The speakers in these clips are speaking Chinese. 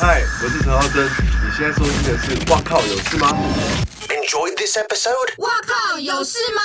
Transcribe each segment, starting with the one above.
嗨，我是陈浩森，你现在收听的是《哇靠有事吗》？Enjoy this episode。哇靠有事吗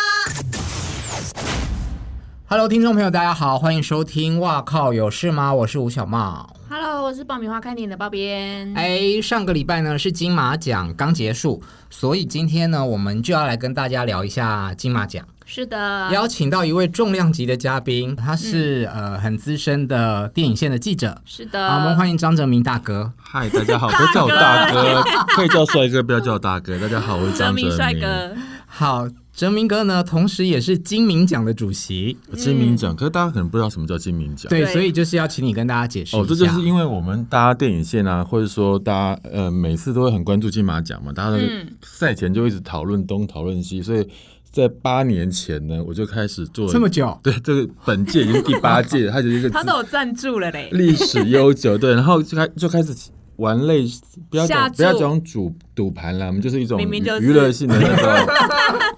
？Hello，听众朋友，大家好，欢迎收听《哇靠有事吗》？我是吴小茂。Hello，我是爆米花开点的包边。哎，上个礼拜呢是金马奖刚结束，所以今天呢我们就要来跟大家聊一下金马奖。是的，邀请到一位重量级的嘉宾，他是、嗯、呃很资深的电影线的记者。是的，好，我们欢迎张哲明大哥。嗨，大家好，不要叫我大哥，可以叫帅哥，不要叫我大哥。大家好，我是张哲明帅哥。好。哲明哥呢，同时也是金明奖的主席。金明奖，可是大家可能不知道什么叫金明奖。对，所以就是要请你跟大家解释。哦，这就是因为我们大家电影线啊，或者说大家呃每次都会很关注金马奖嘛，大家赛前就一直讨论东讨论西，所以在八年前呢，我就开始做这么久。对，这个本届已经第八届，它就是一个 他都有赞助了嘞，历史悠久。对，然后就开就开始玩类，不要讲不要讲赌。赌盘啦，我们就是一种娱乐性的那种，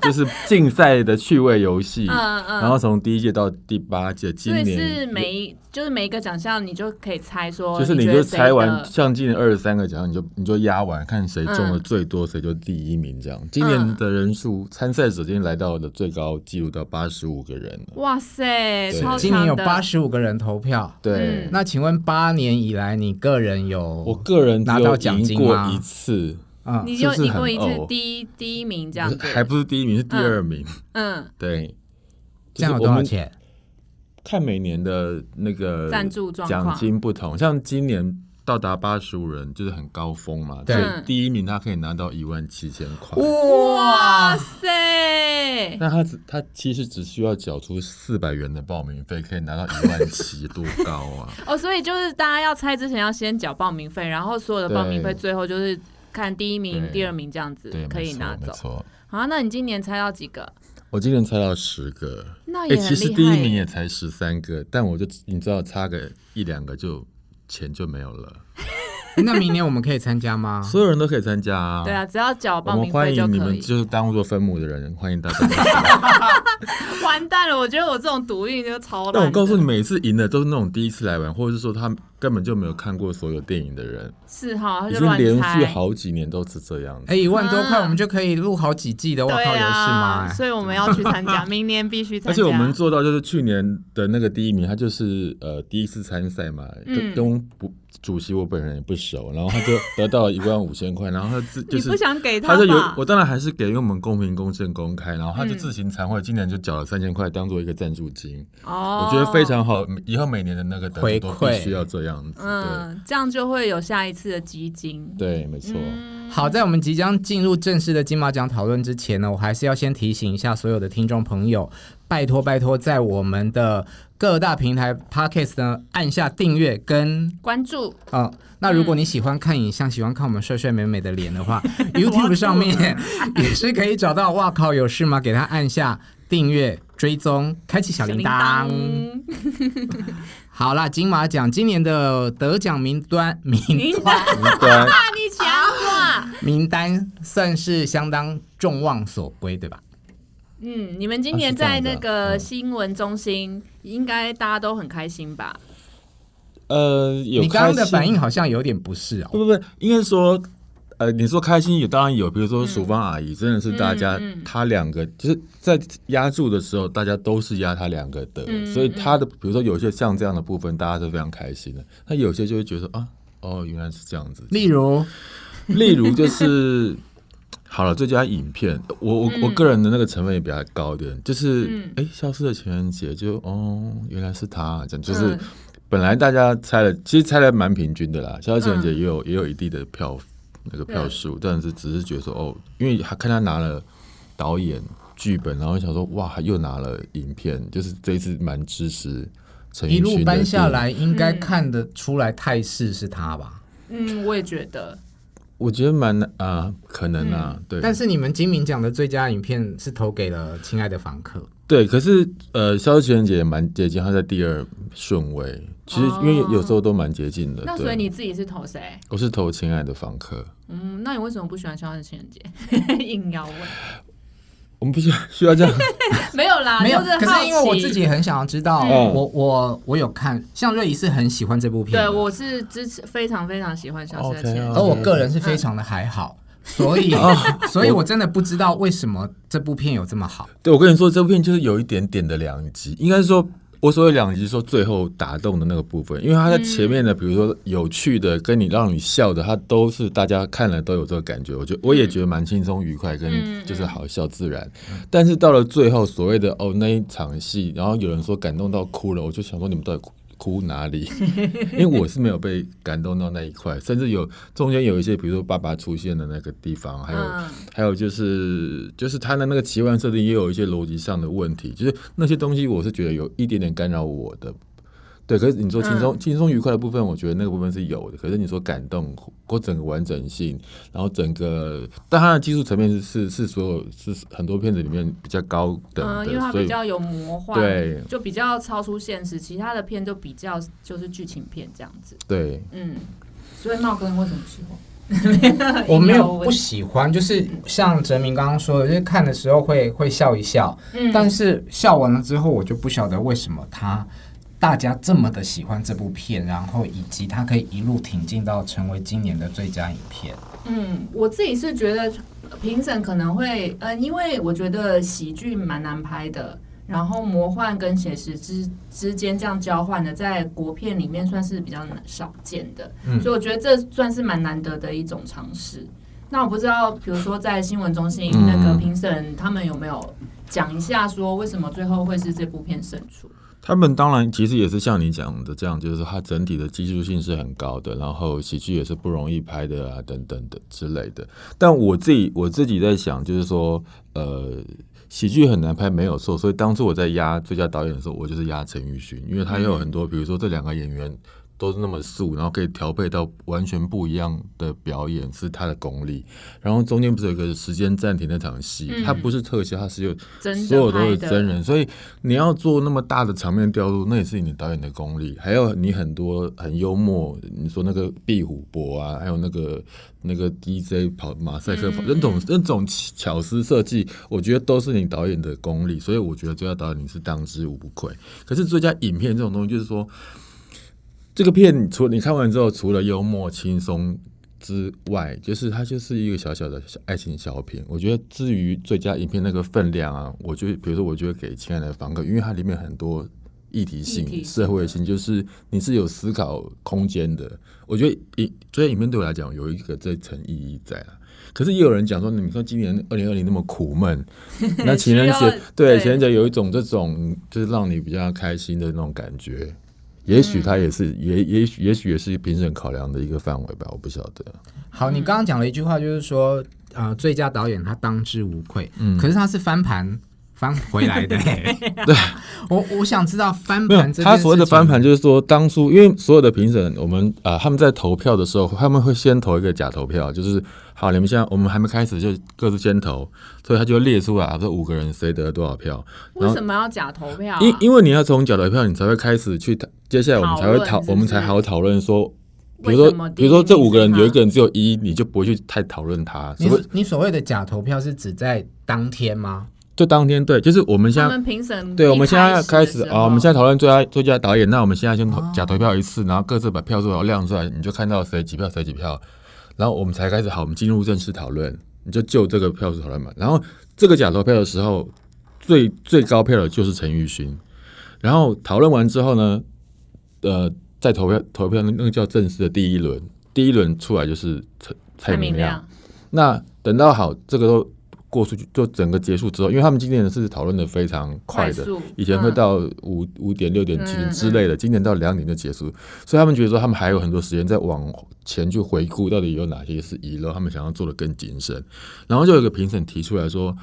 就是竞赛的趣味游戏。嗯嗯。然后从第一届到第八届，今年是每一就是每一个奖项，你就可以猜说，就是你就猜完，像今年二十三个奖项，你就你就压完，看谁中的最多，谁就第一名这样。今年的人数参赛者今天来到的最高纪录到八十五个人。哇塞，今年有八十五个人投票。对。那请问八年以来，你个人有我个人拿到奖金吗？一次。啊，你就赢过一次第一第一名这样子，还不是第一名，是第二名。嗯，对，这样有多少钱？看每年的那个赞助奖金不同，像今年到达八十五人就是很高峰嘛，对，第一名他可以拿到一万七千块。哇塞！那他只他其实只需要缴出四百元的报名费，可以拿到一万七，多高啊！哦，所以就是大家要猜之前要先缴报名费，然后所有的报名费最后就是。看第一名、第二名这样子可以拿走。好啊，那你今年猜到几个？我今年猜到十个。那也、欸、其实第一名也才十三个，但我就你知道，差个一两个就钱就没有了。那明年我们可以参加吗？所有人都可以参加啊！对啊，只要缴报名费就可以。欢迎你们，就是当做分母的人，欢迎大家。完蛋了，我觉得我这种赌运就超烂。但我告诉你，每次赢的都是那种第一次来玩，或者是说他根本就没有看过所有电影的人。是哈，已经连续好几年都是这样子。哎，一万多块，我们就可以录好几季的《哇靠游戏吗》。所以我们要去参加，明年必须参加。而且我们做到就是去年的那个第一名，他就是呃第一次参赛嘛，跟不。主席我本人也不熟，然后他就得到了一万五千块，然后他自 就是不想给他，他说有我当然还是给，因为我们公平公正公开，然后他就自行惭愧，今年就缴了三千块当做一个赞助金。哦，我觉得非常好，以后每年的那个回馈都必须要这样子，嗯，这样就会有下一次的基金。对，没错。嗯、好，在我们即将进入正式的金马奖讨论之前呢，我还是要先提醒一下所有的听众朋友，拜托拜托，在我们的。各大平台 Podcast 呢，按下订阅跟关注啊、哦。那如果你喜欢看影像，嗯、喜欢看我们帅帅美美的脸的话，YouTube 上面 也是可以找到。哇靠，有事吗？给他按下订阅、追踪、开启小铃铛。好啦，金马奖今年的得奖名单名单名单，你讲话名单算是相当众望所归，对吧？嗯，你们今年在那个新闻中心，应该大家都很开心吧？呃，有你刚刚的反应好像有点不适哦。不不不，应该说，呃，你说开心也当然有，比如说淑芳阿姨，真的是大家，他两个就是在压住的时候，大家都是压他两个的，所以他的比如说有些像这样的部分，大家都非常开心的。那有些就会觉得啊，哦，原来是这样子。例如，例如就是。好了，最佳影片，我我我个人的那个成分也比较高一点，就是哎、嗯，消失的情人节就哦，原来是他，这样就是本来大家猜的，其实猜的蛮平均的啦，消失情人节也有、嗯、也有一定的票那个票数，但是只是觉得说哦，因为他看他拿了导演剧本，然后想说哇，又拿了影片，就是这一次蛮支持陈奕迅。一路搬下来，应该看得出来态势是他吧？嗯，我也觉得。我觉得蛮啊、呃，可能啊，对。但是你们金明奖的最佳影片是投给了《亲爱的房客》。对，可是呃，《消失情人节》也蛮接近，他在第二顺位。其实因为有时候都蛮接近的。那所以你自己是投谁？我是投《亲爱的房客》。嗯，那你为什么不喜欢《消失情人节》？硬要问。我们不需要 需要这样，没有啦，没有。是可是因为我自己很想要知道，嗯、我我我有看，像瑞仪是很喜欢这部片，对，我是支持，非常非常喜欢《消失的情人》，而我个人是非常的还好，嗯、所以，所以我真的不知道为什么这部片有这么好。对，我跟你说，这部片就是有一点点的两极，应该是说。我所谓两集说最后打动的那个部分，因为他在前面的，比如说有趣的，跟你让你笑的，他都是大家看了都有这个感觉。我觉得我也觉得蛮轻松愉快，跟就是好笑自然。但是到了最后所谓的哦那一场戏，然后有人说感动到哭了，我就想说你们到底哭。哪里？因为我是没有被感动到那一块，甚至有中间有一些，比如说爸爸出现的那个地方，还有、嗯、还有就是就是他的那个奇幻设定也有一些逻辑上的问题，就是那些东西我是觉得有一点点干扰我的。对，可是你说轻松轻松愉快的部分，我觉得那个部分是有的。可是你说感动或整个完整性，然后整个，但它的技术层面是是是所有是很多片子里面比较高的，嗯，因为它比较有魔幻，对，就比较超出现实。其他的片就比较就是剧情片这样子。对，嗯，所以茂哥为什么喜欢？我没有不喜欢，就是像哲明刚刚说的，就是看的时候会会笑一笑，嗯，但是笑完了之后，我就不晓得为什么他。大家这么的喜欢这部片，然后以及它可以一路挺进到成为今年的最佳影片。嗯，我自己是觉得评审可能会，呃，因为我觉得喜剧蛮难拍的，然后魔幻跟写实之之间这样交换的，在国片里面算是比较少见的，嗯，所以我觉得这算是蛮难得的一种尝试。那我不知道，比如说在新闻中心那个评审他们有没有讲一下，说为什么最后会是这部片胜出？他们当然其实也是像你讲的这样，就是它整体的技术性是很高的，然后喜剧也是不容易拍的啊，等等的之类的。但我自己我自己在想，就是说，呃，喜剧很难拍没有错，所以当初我在压最佳导演的时候，我就是压陈玉迅，因为他有很多，比如说这两个演员。都是那么素，然后可以调配到完全不一样的表演，是他的功力。然后中间不是有一个时间暂停那场戏，它、嗯、不是特效，它是有所有都是真人，所以你要做那么大的场面调度，那也是你导演的功力。还有你很多很幽默，你说那个壁虎伯啊，还有那个那个 DJ 跑马赛克跑，那种那种巧思设计，我觉得都是你导演的功力。所以我觉得最佳导演你是当之无愧。可是最佳影片这种东西，就是说。这个片除你看完之后，除了幽默轻松之外，就是它就是一个小小的爱情小品。我觉得至于最佳影片那个分量啊，我觉得比如说，我觉得给亲爱的房客，因为它里面很多议题性、题社会性，就是你是有思考空间的。我觉得影最佳影片对我来讲有一个这层意义在啊。可是也有人讲说，你说今年二零二零那么苦闷，那情人节对情人节有一种这种就是让你比较开心的那种感觉。也许他也是，也也许也许也是评审考量的一个范围吧，我不晓得。好，你刚刚讲了一句话，就是说，呃，最佳导演他当之无愧。嗯，可是他是翻盘翻回来的。对，我我想知道翻盘。他所谓的翻盘，就是说当初因为所有的评审，我们啊、呃，他们在投票的时候，他们会先投一个假投票，就是。好，你们现在我们还没开始就各自先投，所以他就列出来，这五个人谁得了多少票。为什么要假投票啊？因因为你要从假投票，你才会开始去，接下来我们才会讨，我们才好讨论说，比如说，比如说这五个人有一个人只有一，你就不会去太讨论他。你你所谓的假投票是指在当天吗？就当天对，就是我们现在评审对，我们现在要开始啊，我们现在讨论最佳最佳导演，那我们现在先投假投票一次，然后各自把票数都亮出来，你就看到谁几票谁几票。然后我们才开始好，我们进入正式讨论，你就就这个票数讨论嘛。然后这个假投票的时候，最最高票的就是陈玉勋。然后讨论完之后呢，呃，在投票投票那那个叫正式的第一轮，第一轮出来就是蔡蔡明亮。那等到好这个都。过出去就整个结束之后，因为他们今年是讨论的非常快的，快以前会到五五点六点七点之类的，嗯、今年到两点就结束，所以他们觉得说他们还有很多时间在往前去回顾到底有哪些是遗漏，他们想要做的更谨慎。然后就有一个评审提出来说，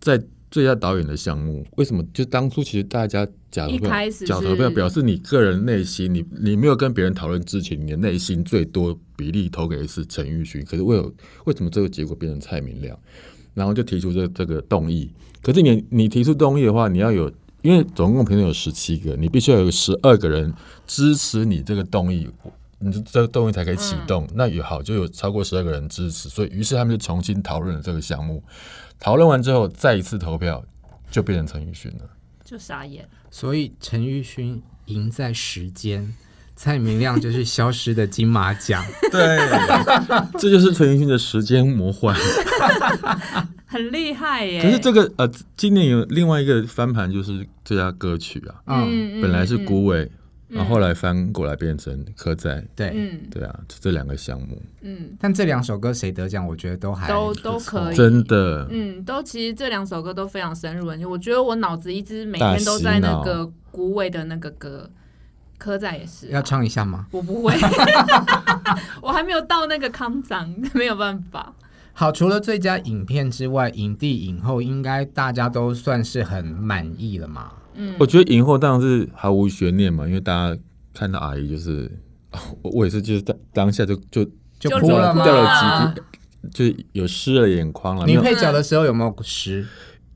在最佳导演的项目，为什么就当初其实大家假投票，假投票表示你个人内心，你你没有跟别人讨论之前，你的内心最多比例投给的是陈玉勋，可是为为什么这个结果变成蔡明亮？然后就提出这这个动议，可是你你提出动议的话，你要有，因为总共评审有十七个，你必须要有十二个人支持你这个动议，你这个动议才可以启动。嗯、那也好，就有超过十二个人支持，所以于是他们就重新讨论了这个项目。讨论完之后，再一次投票，就变成陈奕迅了，就傻眼。所以陈奕迅赢在时间。蔡明亮就是消失的金马奖，对，这就是陈奕迅的时间魔幻，很厉害耶。可是这个呃，今年有另外一个翻盘，就是最佳歌曲啊，嗯，本来是古伟，嗯、然后后来翻过来变成刻在，对，嗯，对。啊，这两个项目，嗯，但这两首歌谁得奖，我觉得都还都都可以，真的，嗯，都其实这两首歌都非常深入人心，我觉得我脑子一直每天都在那个古伟的那个歌。刻在也是、啊、要唱一下吗？我不会，我还没有到那个康长，没有办法。好，除了最佳影片之外，影帝影后应该大家都算是很满意了嘛？嗯，我觉得影后当然是毫无悬念嘛，因为大家看到阿姨就是，我也是就是当当下就就就哭了？掉了几滴，就有湿了眼眶了。女配角的时候有没有湿？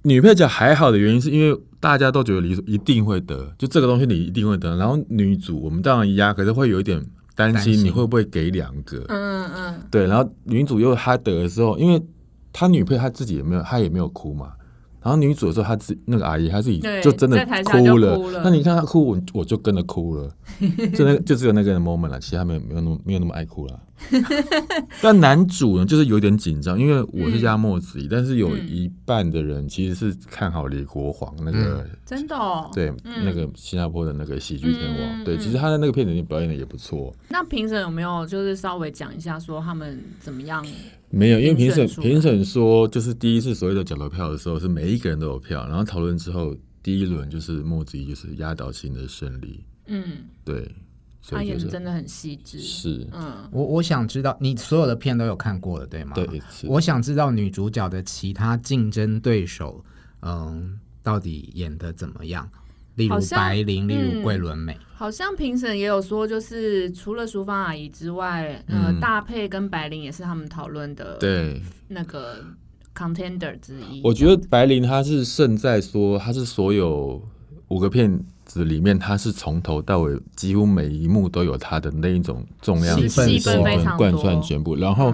女配角还好的原因是因为大家都觉得你一定会得，就这个东西你一定会得。然后女主我们当然压，可是会有一点担心你会不会给两个。嗯嗯对，然后女主又她得的时候，因为她女配她自己也没有，她也没有哭嘛。然后女主的时候，她自那个阿姨她自己就真的哭了。哭了那你看她哭，我我就跟着哭了。就那就只有那个 moment 了，其他没有没有那么没有那么爱哭了。但男主呢，就是有点紧张，因为我是压墨子怡，嗯、但是有一半的人其实是看好李国煌那个，嗯、真的，哦，对，嗯、那个新加坡的那个喜剧天王，嗯、对，其实他在那个片子里表演的也不错。那评审有没有就是稍微讲一下，说他们怎么样？没有，因为评审评审说，就是第一次所谓的角头票的时候，是每一个人都有票，然后讨论之后，第一轮就是墨子怡就是压倒性的胜利。嗯，对。他演的真的很细致，是，嗯，我我想知道你所有的片都有看过了，对吗？对，我想知道女主角的其他竞争对手，嗯，到底演的怎么样？例如白灵，例如桂纶镁，好像评审也有说，就是除了淑芳阿姨之外，呃，大佩跟白灵也是他们讨论的，对，那个 contender 之一。我觉得白灵她是胜在说，她是所有五个片。子里面，他是从头到尾几乎每一幕都有他的那一种重量戏份贯穿全部。然后，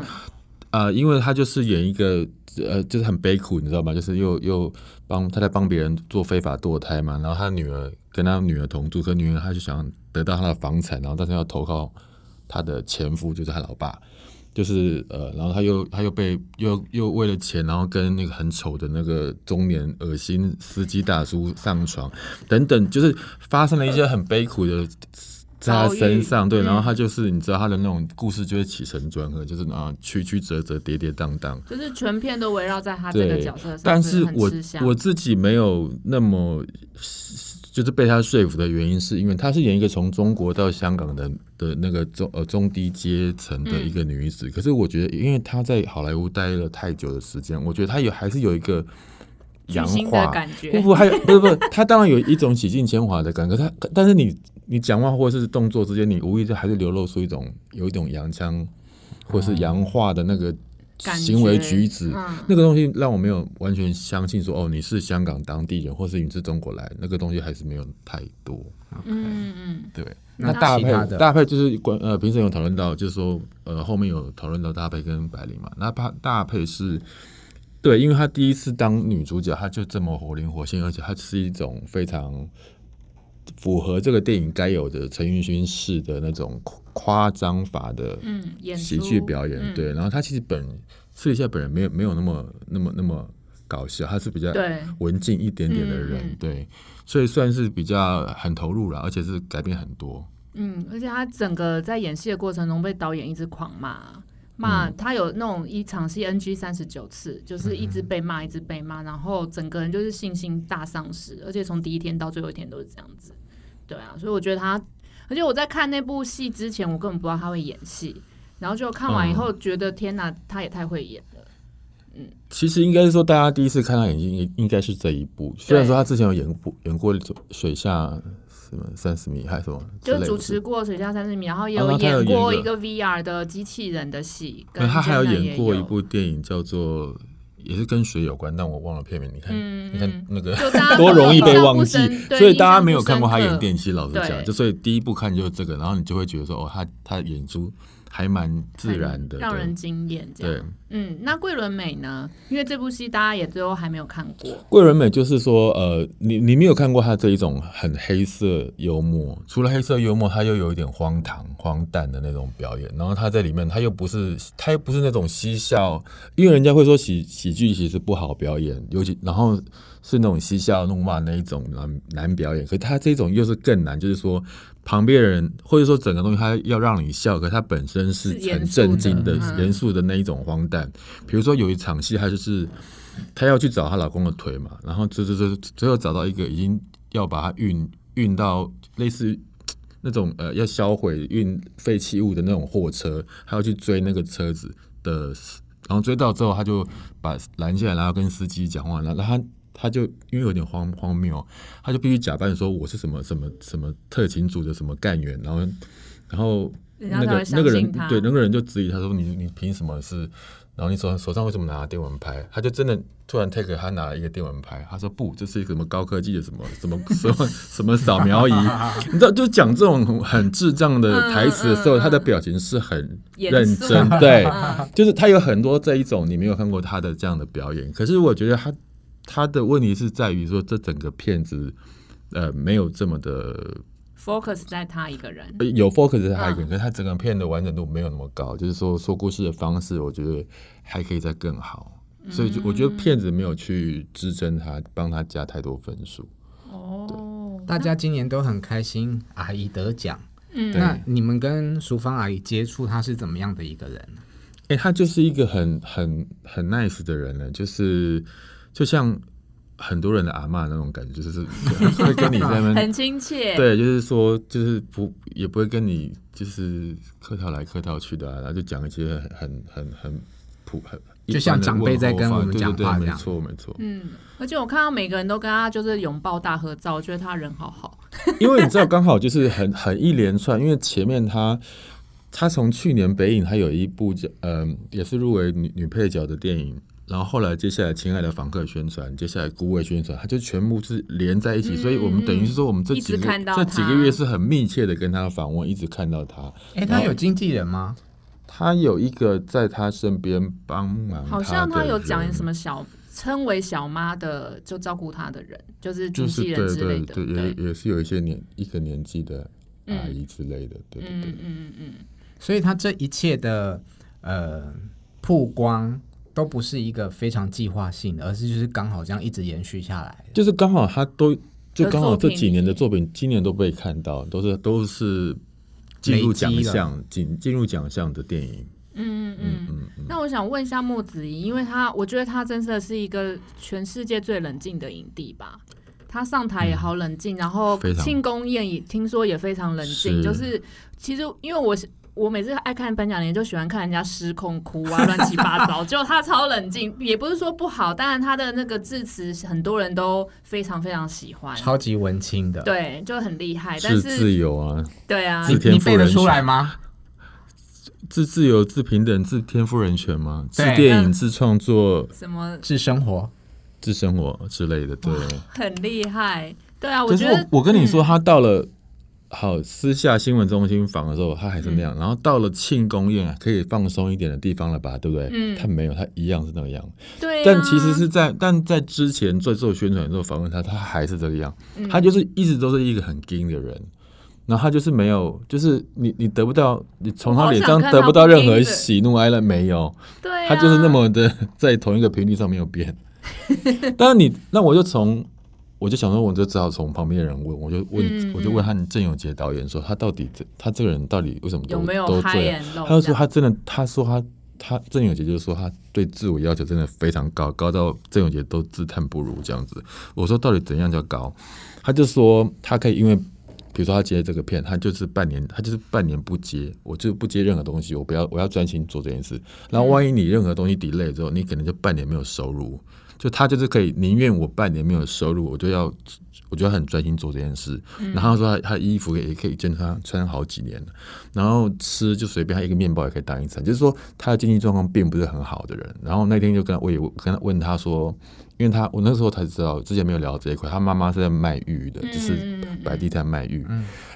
啊、嗯呃，因为他就是演一个呃，就是很悲苦，你知道吗？就是又又帮他在帮别人做非法堕胎嘛。然后他女儿跟他女儿同住，可女儿她就想得到他的房产，然后但是要投靠他的前夫，就是他老爸。就是呃，然后他又他又被又又为了钱，然后跟那个很丑的那个中年恶心司机大叔上床，等等，就是发生了一些很悲苦的在他身上，对，然后他就是你知道他的那种故事就会起承转合，就是啊曲曲折折，跌跌宕宕，就是全片都围绕在他这个角色上。但是我我自己没有那么。就是被他说服的原因，是因为她是演一个从中国到香港的的那个中呃中低阶层的一个女子。嗯、可是我觉得，因为她在好莱坞待了太久的时间，我觉得她有还是有一个洋化感觉。不不，还有不是不是，她当然有一种洗尽铅华的感觉。她但是你你讲话或者是动作之间，你无意中还是流露出一种有一种洋腔或是洋化的那个。行为举止，嗯、那个东西让我没有完全相信说哦，你是香港当地人，或是你是中国来，那个东西还是没有太多。嗯嗯，对。那大霈的大霈就是关呃，评审有讨论到，就是说呃，后面有讨论到大配跟白灵嘛。那大大配是对，因为她第一次当女主角，她就这么活灵活现，而且她是一种非常符合这个电影该有的陈玉勋式的那种。夸张法的喜剧表演，嗯、对，然后他其实本私底下本人没有没有那么那么那么搞笑，他是比较文静一点点的人，对，对，所以算是比较很投入了，而且是改变很多。嗯，而且他整个在演戏的过程中被导演一直狂骂，骂他有那种一场戏 NG 三十九次，就是一直被骂，一直被骂，然后整个人就是信心大丧失，而且从第一天到最后一天都是这样子。对啊，所以我觉得他。而且我在看那部戏之前，我根本不知道他会演戏，然后就看完以后觉得天哪，他也太会演了。嗯，其实应该是说，大家第一次看他演戏，应该是这一部。虽然说他之前有演过演过水下什么三十米还是什么，就主持过水下三十米，然后也有演过一个 VR 的机器人的戏。他还有演过一部电影叫做。也是跟水有关，但我忘了片名。你看，嗯、你看那个 多容易被忘记，所以大家没有看过他演电梯。老实讲，就所以第一部看就是这个，然后你就会觉得说，哦，他他演出。还蛮自然的，让人惊艳。这样，对，嗯，那桂纶镁呢？因为这部戏大家也最后还没有看过。桂纶镁就是说，呃，你你没有看过他这一种很黑色幽默，除了黑色幽默，他又有一点荒唐、荒诞的那种表演。然后他在里面，他又不是，他又不是那种嬉笑，因为人家会说喜喜剧其实不好表演，尤其然后是那种嬉笑怒骂那一种难难表演。可是他这种又是更难，就是说。旁边人或者说整个东西，他要让你笑，可他本身是很震惊的、严肃的那一种荒诞。比如说有一场戏，他就是他要去找她老公的腿嘛，然后这这这最后找到一个已经要把它运运到类似 那种呃要销毁运废弃物的那种货车，他要去追那个车子的，然后追到之后，他就把拦下来，然后跟司机讲话，然后他。他就因为有点荒荒谬，他就必须假扮说我是什么什么什么特勤组的什么干员，然后然后那个那个人对那个人就质疑他说，你你凭什么是？然后你手手上为什么拿电蚊拍？他就真的突然 take 他拿了一个电蚊拍，他说不，这是一个什么高科技的什么什么 什么什么扫描仪，你知道就讲这种很智障的台词的时候，他的表情是很认真，对，就是他有很多这一种你没有看过他的这样的表演，可是我觉得他。他的问题是在于说，这整个片子，呃，没有这么的 focus 在他一个人，有 focus 在他一个人，可是他整个片的完整度没有那么高，就是说说故事的方式，我觉得还可以再更好，所以就我觉得片子没有去支撑他，帮他加太多分数。哦，大家今年都很开心，阿姨得奖。嗯，那你们跟淑芳阿姨接触，她是怎么样的一个人？哎、欸，她就是一个很很很 nice 的人呢，就是。就像很多人的阿嬷那种感觉，就是 会跟你在那边很亲切。对，就是说，就是不也不会跟你就是客套来客套去的，啊，然后就讲一些很很很普很，就像长辈在跟我们讲话这样。没错没错。嗯，而且我看到每个人都跟他就是拥抱大合照，我觉得他人好好。因为你知道，刚好就是很很一连串，因为前面他他从去年北影，他有一部叫嗯、呃，也是入围女女配角的电影。然后后来接下来亲爱的房客宣传，接下来孤味宣传，他就全部是连在一起，嗯、所以我们等于是说我们这几个这几个月是很密切的跟他访问，一直看到他。哎，他有经纪人吗？他有一个在他身边帮忙，好像他有讲什么小称为小妈的，就照顾他的人，就是经纪人之类的，对对对，也也是有一些年一个年纪的阿姨之类的，对对对，嗯嗯嗯，嗯。所以他这一切的呃曝光。都不是一个非常计划性的，而是就是刚好这样一直延续下来。就是刚好他都就刚好这几年的作品，今年都被看到，都是都是进入奖项进进入奖项的电影。嗯嗯嗯嗯。那我想问一下莫子仪，因为他我觉得他真的是一个全世界最冷静的影帝吧？他上台也好冷静，嗯、然后庆功宴也听说也非常冷静。就是其实因为我是。我每次爱看颁奖典礼，就喜欢看人家失控哭啊，乱七八糟。就他超冷静，也不是说不好，当然他的那个致辞，很多人都非常非常喜欢，超级文青的，对，就很厉害。但是自由啊，对啊，你你背得出来吗？自自由、自平等、自天赋人权吗？自电影、自创作，什么自生活、自生活之类的，对，很厉害。对啊，我觉得我，我跟你说，他到了。好，私下新闻中心访的时候，他还是那样。嗯、然后到了庆功宴啊可以放松一点的地方了吧？对不对？嗯，他没有，他一样是那个样。对、啊，但其实是在，但在之前在做宣传的时候访问他，他还是这个样。嗯、他就是一直都是一个很硬的人。然后他就是没有，就是你你得不到，你从他脸上得不到任何喜怒哀乐，没有。对、啊，他就是那么的 在同一个频率上没有变。但是你，那我就从。我就想说，我就只好从旁边的人问，我就问，嗯嗯、我就问他郑永杰导演说，他到底这，他这个人到底为什么都都这样？他就说他真的，他说他他郑永杰就是说他对自我要求真的非常高，高到郑永杰都自叹不如这样子。我说到底怎样叫高？他就说他可以，因为比如说他接这个片，他就是半年，他就是半年不接，我就不接任何东西，我不要，我要专心做这件事。然后万一你任何东西 delay 之后，你可能就半年没有收入。就他就是可以宁愿我半年没有收入，我就要我觉得很专心做这件事。然后他说他他衣服也可以见他穿好几年了，然后吃就随便他一个面包也可以当一餐，就是说他的经济状况并不是很好的人。然后那天就跟他我也跟他问他说，因为他我那时候才知道之前没有聊到这一块，他妈妈是在卖玉的，就是摆地摊卖玉。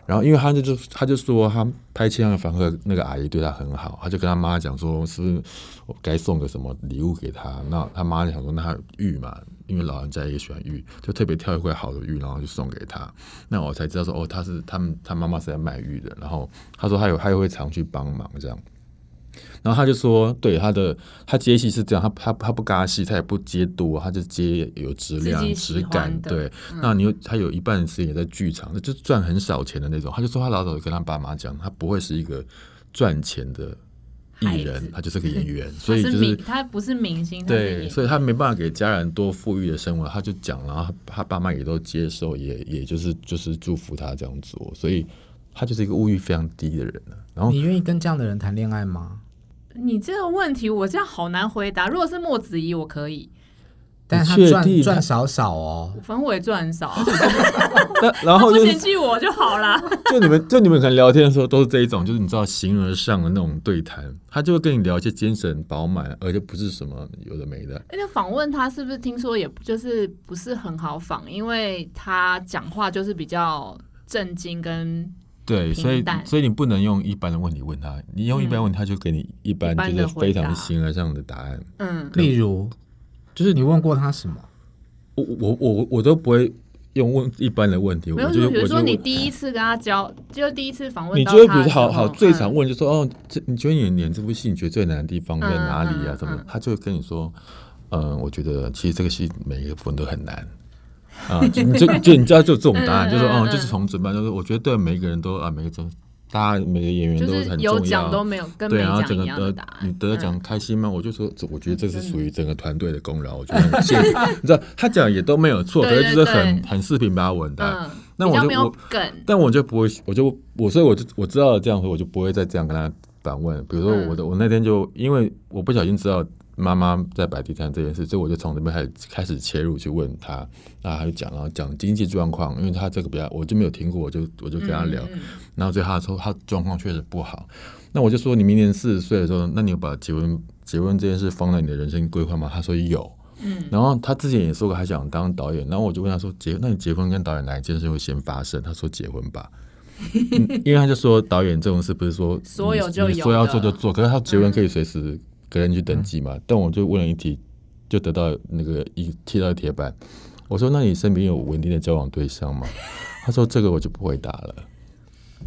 然后因为他就就他就说他拍千阳房客那个阿姨对他很好，他就跟他妈讲说是不是我该送个什么礼物给他？那他妈就想说那玉嘛。因为老人家也喜欢玉，就特别挑一块好的玉，然后就送给他。那我才知道说，哦，他是他们他妈妈是在卖玉的。然后他说他有他也会常去帮忙这样。然后他就说，对他的他接戏是这样，他他他不尬戏，他也不接多，他就接有质量质感。对，嗯、那你有他有一半的时间也在剧场，那就赚很少钱的那种。他就说他老早就跟他爸妈讲，他不会是一个赚钱的。艺人，他就是个演员，所以就是他不是明星，对，所以他没办法给家人多富裕的生活，他就讲，然后他爸妈也都接受，也也就是就是祝福他这样做，所以他就是一个物欲非常低的人。然后你愿意跟这样的人谈恋爱吗？你这个问题我这样好难回答。如果是莫子怡，我可以。但他赚赚少少哦，反正我也赚很少。然后就嫌弃我就好了。就你们就你们可能聊天的时候都是这一种，就是你知道形而上的那种对谈，他就会跟你聊一些精神饱满，而且不是什么有的没的。而且访问他是不是听说也就是不是很好访，因为他讲话就是比较震惊跟对，所以所以你不能用一般的问题问他，你用一般问题他就给你一般就是非常形而上的答案。嗯，例如。就是你问过他什么？我我我我都不会用问一般的问题。没有，比如说你第一次跟他交，就第一次访问，你就会比如说好好最常问就说哦，这你觉得你演这部戏，你觉得最难的地方在哪里啊？什么？他就会跟你说，嗯，我觉得其实这个戏每一个部分都很难啊。就就你知道就这种答案，就说哦，就是从准备，就是我觉得对每一个人都啊，每个人。大家每个演员都很重要，有奖都没有，跟没奖一样的答案。对，然后整个得你得奖开心吗？我就说，我觉得这是属于整个团队的功劳。我觉得很谢谢，你知道他讲也都没有错，可是就是很很四平八稳的。那我就我，但我就不会，我就我所以我就我知道了这样说，我就不会再这样跟他反问。比如说我的我那天就因为我不小心知道。妈妈在摆地摊这件事，所以我就从这边开始开始切入去问他，然后他就讲，然后讲经济状况，因为他这个比较我就没有听过，我就我就跟他聊，嗯、然后最后他说他状况确实不好，那我就说你明年四十岁的时候，那你有把结婚结婚这件事放在你的人生规划吗？他说有，嗯，然后他之前也说过还想当导演，然后我就问他说结那你结婚跟导演哪一件事会先发生？他说结婚吧，嗯、因为他就说导演这种事不是说所有就有说要做就做，可是他结婚可以随时。嗯给人去登记嘛？但我就问了一题，就得到那个一贴到铁板。我说：“那你身边有稳定的交往对象吗？” 他说：“这个我就不回答了。”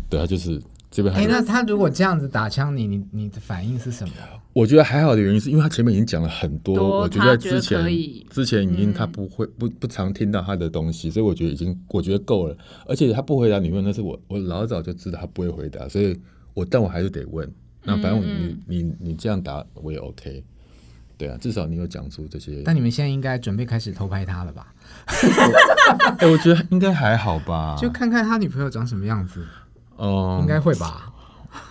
对啊，就是这边还。哎、欸，那他如果这样子打枪你，你你的反应是什么？我觉得还好的原因是因为他前面已经讲了很多，多我觉得之前之前已经他不会、嗯、不不常听到他的东西，所以我觉得已经我觉得够了。而且他不回答你问，那是我我老早就知道他不会回答，所以我但我还是得问。那反正你你你这样答我也 OK，对啊，至少你有讲出这些。但你们现在应该准备开始偷拍他了吧？哎、欸，我觉得应该还好吧，就看看他女朋友长什么样子。哦、嗯，应该会吧？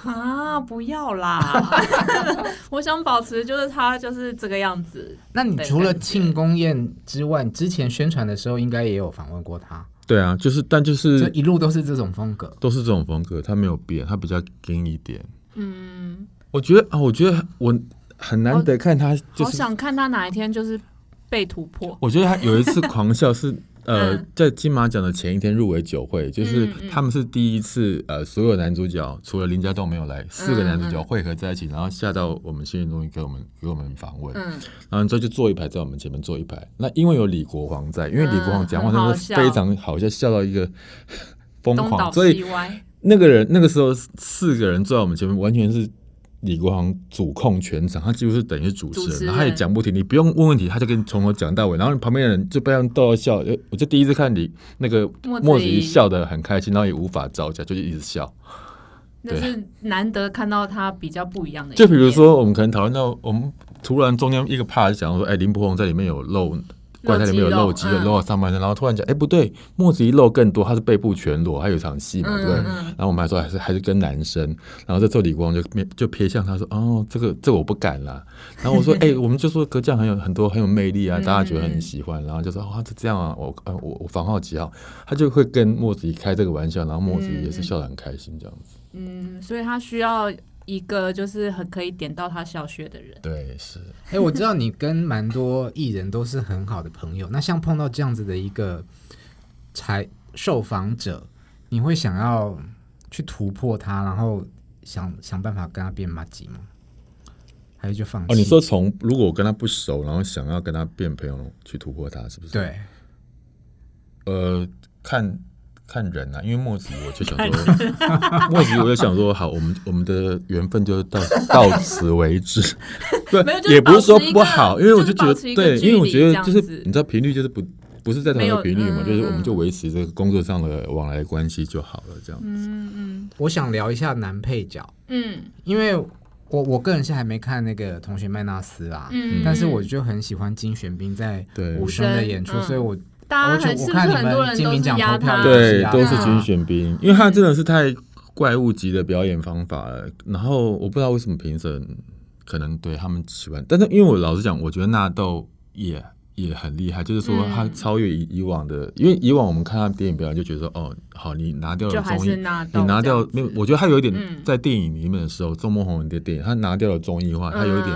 啊，不要啦！我想保持就是他就是这个样子。那你除了庆功宴之外，之前宣传的时候应该也有访问过他。对啊，就是但就是这一路都是这种风格，都是这种风格，他没有变，他比较硬一点。嗯，我觉得啊，我觉得我很难得看他，就是，好想看他哪一天就是被突破。我觉得他有一次狂笑是 呃，在金马奖的前一天入围酒会，就是他们是第一次呃，所有男主角除了林家栋没有来，四个男主角汇合在一起，然后下到我们新闻中心给我们给我们访问，嗯，然后之后就坐一排在我们前面坐一排。那因为有李国煌在，因为李国煌讲话真的非常好笑，笑到一个疯狂，所以。那个人那个时候四个人坐在我们前面，完全是李国煌主控全场，他几乎是等于主持人，持人然后他也讲不停，你不用问问题，他就跟你从头讲到尾，然后你旁边的人就被他们逗到笑。我就第一次看你那个墨子怡笑得很开心，然后也无法招架，就一直笑。对，是难得看到他比较不一样的。就比如说，我们可能讨论到我们突然中间一个 part 讲说，哎，林柏宏在里面有露。怪胎里面有露肌的，露到上半身，然后突然讲，哎，不对，墨子一露更多，他是背部全裸，还有一场戏嘛，对不对？然后我们还说还是还是跟男生，然后这时候李光就就瞥向他说，哦，这个这个我不敢啦。然后我说，哎，我们就说格将很有很多很有魅力啊，大家觉得很喜欢，然后就说，哦，是这样啊，我呃我我房号几号，他就会跟墨子一开这个玩笑，然后墨子怡也是笑得很开心这样子。嗯，所以他需要。一个就是很可以点到他小穴的人，对，是。哎、欸，我知道你跟蛮多艺人都是很好的朋友，那像碰到这样子的一个才受访者，你会想要去突破他，然后想想办法跟他变麻吉吗？还是就放弃？哦，你说从如果我跟他不熟，然后想要跟他变朋友去突破他，是不是？对。呃，看。看人啊，因为墨子，我就想说，墨子，我就想说，好，我们我们的缘分就到到此为止。对，也不是说不好，因为我就觉得，对，因为我觉得就是你知道频率就是不不是在同一个频率嘛，就是我们就维持这个工作上的往来关系就好了，这样子。嗯嗯。我想聊一下男配角，嗯，因为我我个人是还没看那个同学麦纳斯啦，嗯，但是我就很喜欢金玄彬在无声的演出，所以我。大家很是不是很多人都是压他？对，都是军选兵，因为他真的是太怪物级的表演方法了。然后我不知道为什么评审可能对他们喜欢，但是因为我老实讲，我觉得纳豆也也很厉害，就是说他超越以以往的，因为以往我们看他电影表演就觉得说，哦，好，你拿掉了综艺，你拿掉没有？我觉得他有一点在电影里面的时候，钟孟宏的电影，他拿掉了综艺化，他有一点。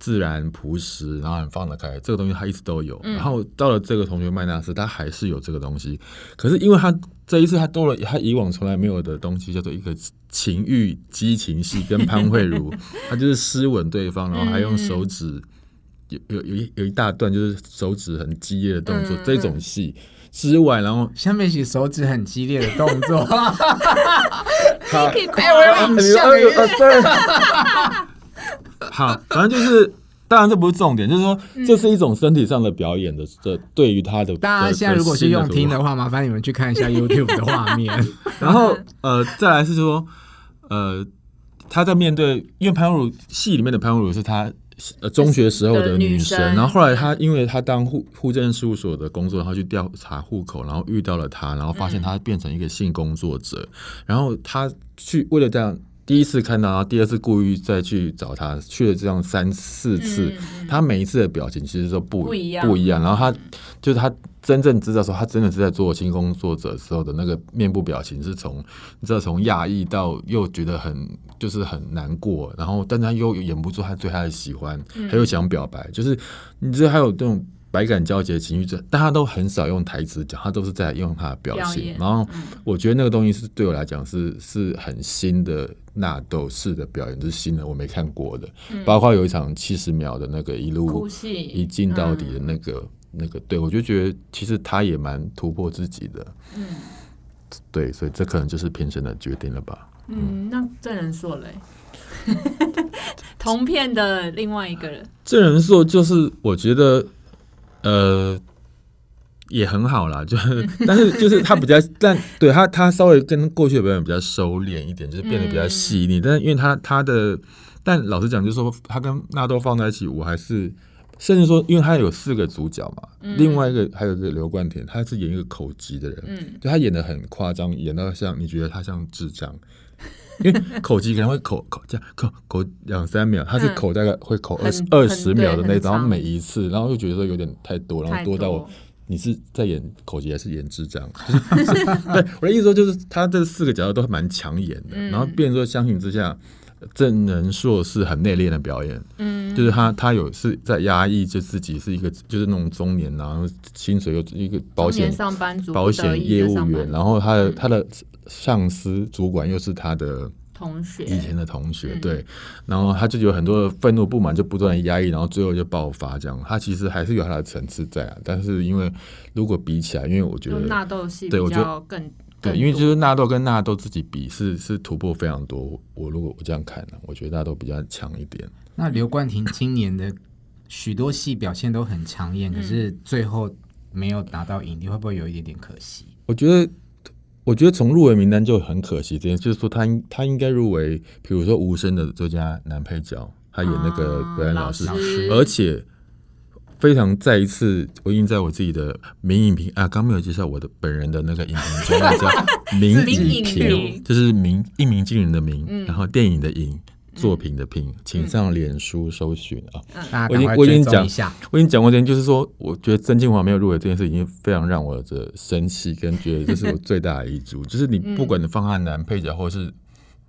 自然朴实，然后很放得开，这个东西他一直都有。嗯、然后到了这个同学麦纳斯，他还是有这个东西。可是因为他这一次他多了他以往从来没有的东西，叫做一个情欲激情戏，跟潘慧茹，他就是湿吻对方，然后还用手指有有有一有一大段就是手指很激烈的动作，嗯、这种戏之外，然后下面是手指很激烈的动作，可以快我 好，反正就是，当然这不是重点，就是说，这是一种身体上的表演的。这对于他的，大家现在如果是用听的话，麻烦你们去看一下 YouTube 的画面。然后，呃，再来是说，呃，他在面对，因为潘若戏里面的潘若是他呃中学时候的女神，然后后来他因为他当户户政事务所的工作，然后去调查户口，然后遇到了他，然后发现他变成一个性工作者，然后他去为了这样。第一次看到，然后第二次故意再去找他，去了这样三四次，嗯、他每一次的表情其实都不不一样，不一样。然后他就是他真正知道说，他真的是在做性工作者时候的那个面部表情，是从你知道从讶异到又觉得很就是很难过，然后但他又掩不住他对他的喜欢，他又想表白，嗯、就是你知道还有这种。百感交集的情绪，这但他都很少用台词讲，他都是在用他的表现。表，然后我觉得那个东西是对我来讲是是很新的纳豆式的表演，就是新的，我没看过的。嗯、包括有一场七十秒的那个一路一进到底的那个、嗯、那个，对我就觉得其实他也蛮突破自己的。嗯，对，所以这可能就是评审的决定了吧。嗯，嗯那郑人硕嘞，同片的另外一个人，郑人硕就是我觉得。呃，也很好啦，就是，但是就是他比较，但对他他稍微跟过去的表演比较收敛一点，就是变得比较细腻。嗯、但是因为他他的，但老实讲，就是说他跟纳豆放在一起，我还是甚至说，因为他有四个主角嘛，嗯、另外一个还有一个刘冠廷，他是演一个口疾的人，嗯，就他演的很夸张，演到像你觉得他像智障。因为口技可能会口口这样口口两三秒，他是口大概会口二十二十秒的那种，然后每一次，然后就觉得说有点太多，然后多。到我你是在演口技还是演智障？对，我的意思说就是他这四个角色都蛮抢眼的，然后变成说相形之下，郑仁硕是很内敛的表演，嗯，就是他他有是在压抑，就自己是一个就是那种中年，然后薪水又一个保险上班族保险业务员，然后他的他的。上司主管又是他的同学，以前的同学，对，然后他就有很多的愤怒不满，就不断的压抑，然后最后就爆发。这样，他其实还是有他的层次在啊。但是因为如果比起来，因为我觉得纳豆戏，对我觉得更对，因为就是纳豆跟纳豆自己比是是突破非常多。我如果我这样看呢，我觉得纳豆比较强一点。那刘冠廷今年的许多戏表现都很抢眼，可是最后没有拿到影帝，会不会有一点点可惜？我觉得。我觉得从入围名单就很可惜，这件就是说他他应该入围，比如说无声的最佳男配角，他演那个表演老师，啊、老师而且非常再一次，我已经在我自己的名影评啊，刚没有介绍我的本人的那个影评叫名影评，就是名一鸣惊人的名，嗯、然后电影的影。作品的品，请上脸书搜寻啊！嗯、我已经我已经讲，我已经讲过这件，就是说，我觉得曾庆华没有入围这件事，已经非常让我的生气，跟觉得这是我最大的一组。就是你不管你放他男配角或是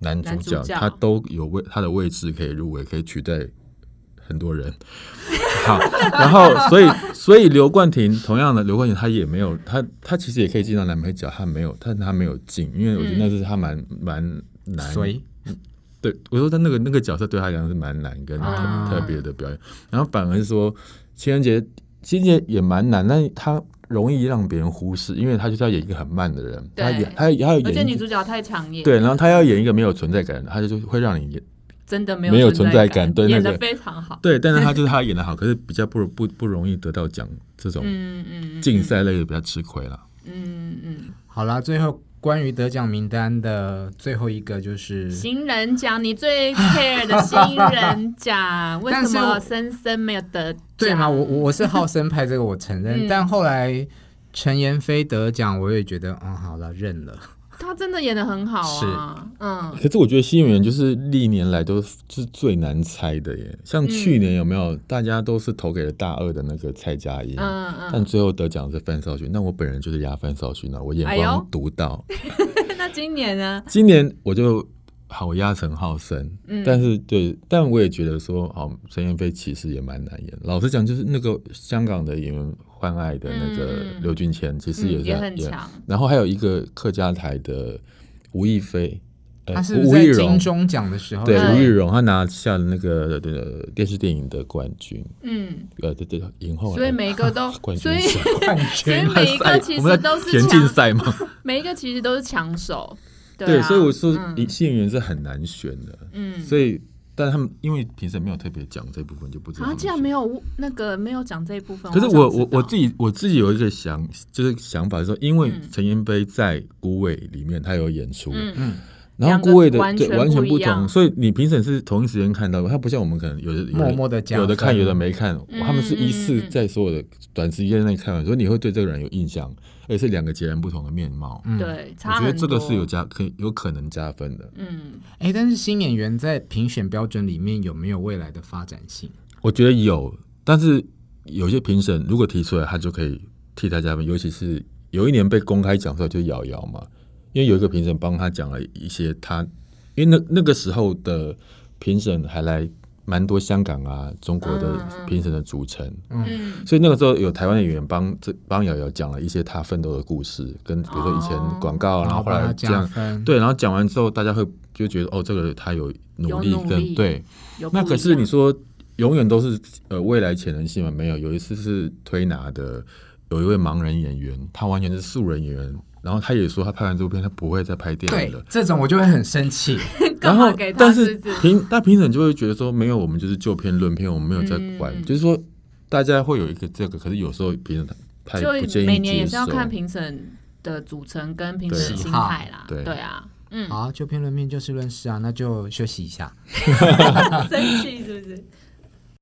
男，主角他都有位他的位置可以入围，可以取代很多人。好，然后所以所以刘冠廷同样的刘冠廷，他也没有他他其实也可以进到男配角，他没有，但他没有进，因为我觉得那是他蛮蛮难。所以。对，我说他那个那个角色对他来讲是蛮难跟特、啊、特别的表演，然后反而是说情人节，情人节也蛮难，但他容易让别人忽视，因为他就是要演一个很慢的人，他演他他要演，而且女主角太抢眼，对，然后他要演一个没有存在感的，他就会让你演真的没有没有存在感，对，演的非常好，对，但是他就是他演的好，可是比较不不不容易得到奖，这种嗯嗯竞赛类的比较吃亏了，嗯嗯，嗯好啦，最后。关于得奖名单的最后一个就是新人奖，你最 care 的新人奖，为什么森森没有得奖？对吗？我我是好森派，这个我承认。嗯、但后来陈妍霏得奖，我也觉得，嗯，好了，认了。他真的演的很好啊，是嗯。可是我觉得新演员就是历年来都是最难猜的耶。像去年有没有？大家都是投给了大二的那个蔡佳音，嗯嗯，但最后得奖是范少勋。那我本人就是压范少勋了，我眼光独到。哎、那今年呢？今年我就好，我压陈浩生。嗯，但是对，但我也觉得说，哦，陈妍霏其实也蛮难演。老实讲，就是那个香港的演员。换爱的那个刘俊谦，其实也是、嗯、也很强。然后还有一个客家台的吴亦菲，他是在金钟奖的时候，对吴亦荣，他拿下了那个的电视电影的冠军。嗯，呃，对对，影后。所以每一个都 冠军，所以所以 每一个其实都是田径赛吗？每一个其实都是抢手。对，啊、对，所以我说，新演员是很难选的。嗯，所以。但他们因为评审没有特别讲这部分，就不知道。啊，既然没有那个没有讲这一部分。可是我我我自己我自己有一个想就是想法说，因为陈妍飞在《孤味》里面他有演出，嗯嗯，然后《顾位》的对完全不同，所以你评审是同一时间看到的，他不像我们可能有的默默的有的看有的没看，他们是一次在所有的短时间内看完，所以你会对这个人有印象。也是两个截然不同的面貌，嗯、对，我觉得这个是有加可以有可能加分的，嗯，哎、欸，但是新演员在评选标准里面有没有未来的发展性？我觉得有，但是有些评审如果提出来，他就可以替他加分，尤其是有一年被公开讲出来就是瑶瑶嘛，因为有一个评审帮他讲了一些他，因为那那个时候的评审还来。蛮多香港啊，中国的评审的组成，嗯，嗯，所以那个时候有台湾的演员帮这帮瑶瑶讲了一些他奋斗的故事，跟比如说以前广告，哦、然后后来这样，对，然后讲完之后，大家会就觉得哦，这个他有努力跟力对，那可是你说永远都是呃未来潜能性吗？没有，有一次是推拿的，有一位盲人演员，他完全是素人演员。然后他也说，他拍完这部片，他不会再拍电影了。这种我就会很生气。然后，但是评，但评审就会觉得说，没有，我们就是就片论片，我们没有在管。嗯、就是说，大家会有一个这个，可是有时候评审他也不建议。每年也是要看评审的组成跟评审的心态啦。对，对啊，嗯，好，就片论片就事论事啊，那就休息一下。生气是不是？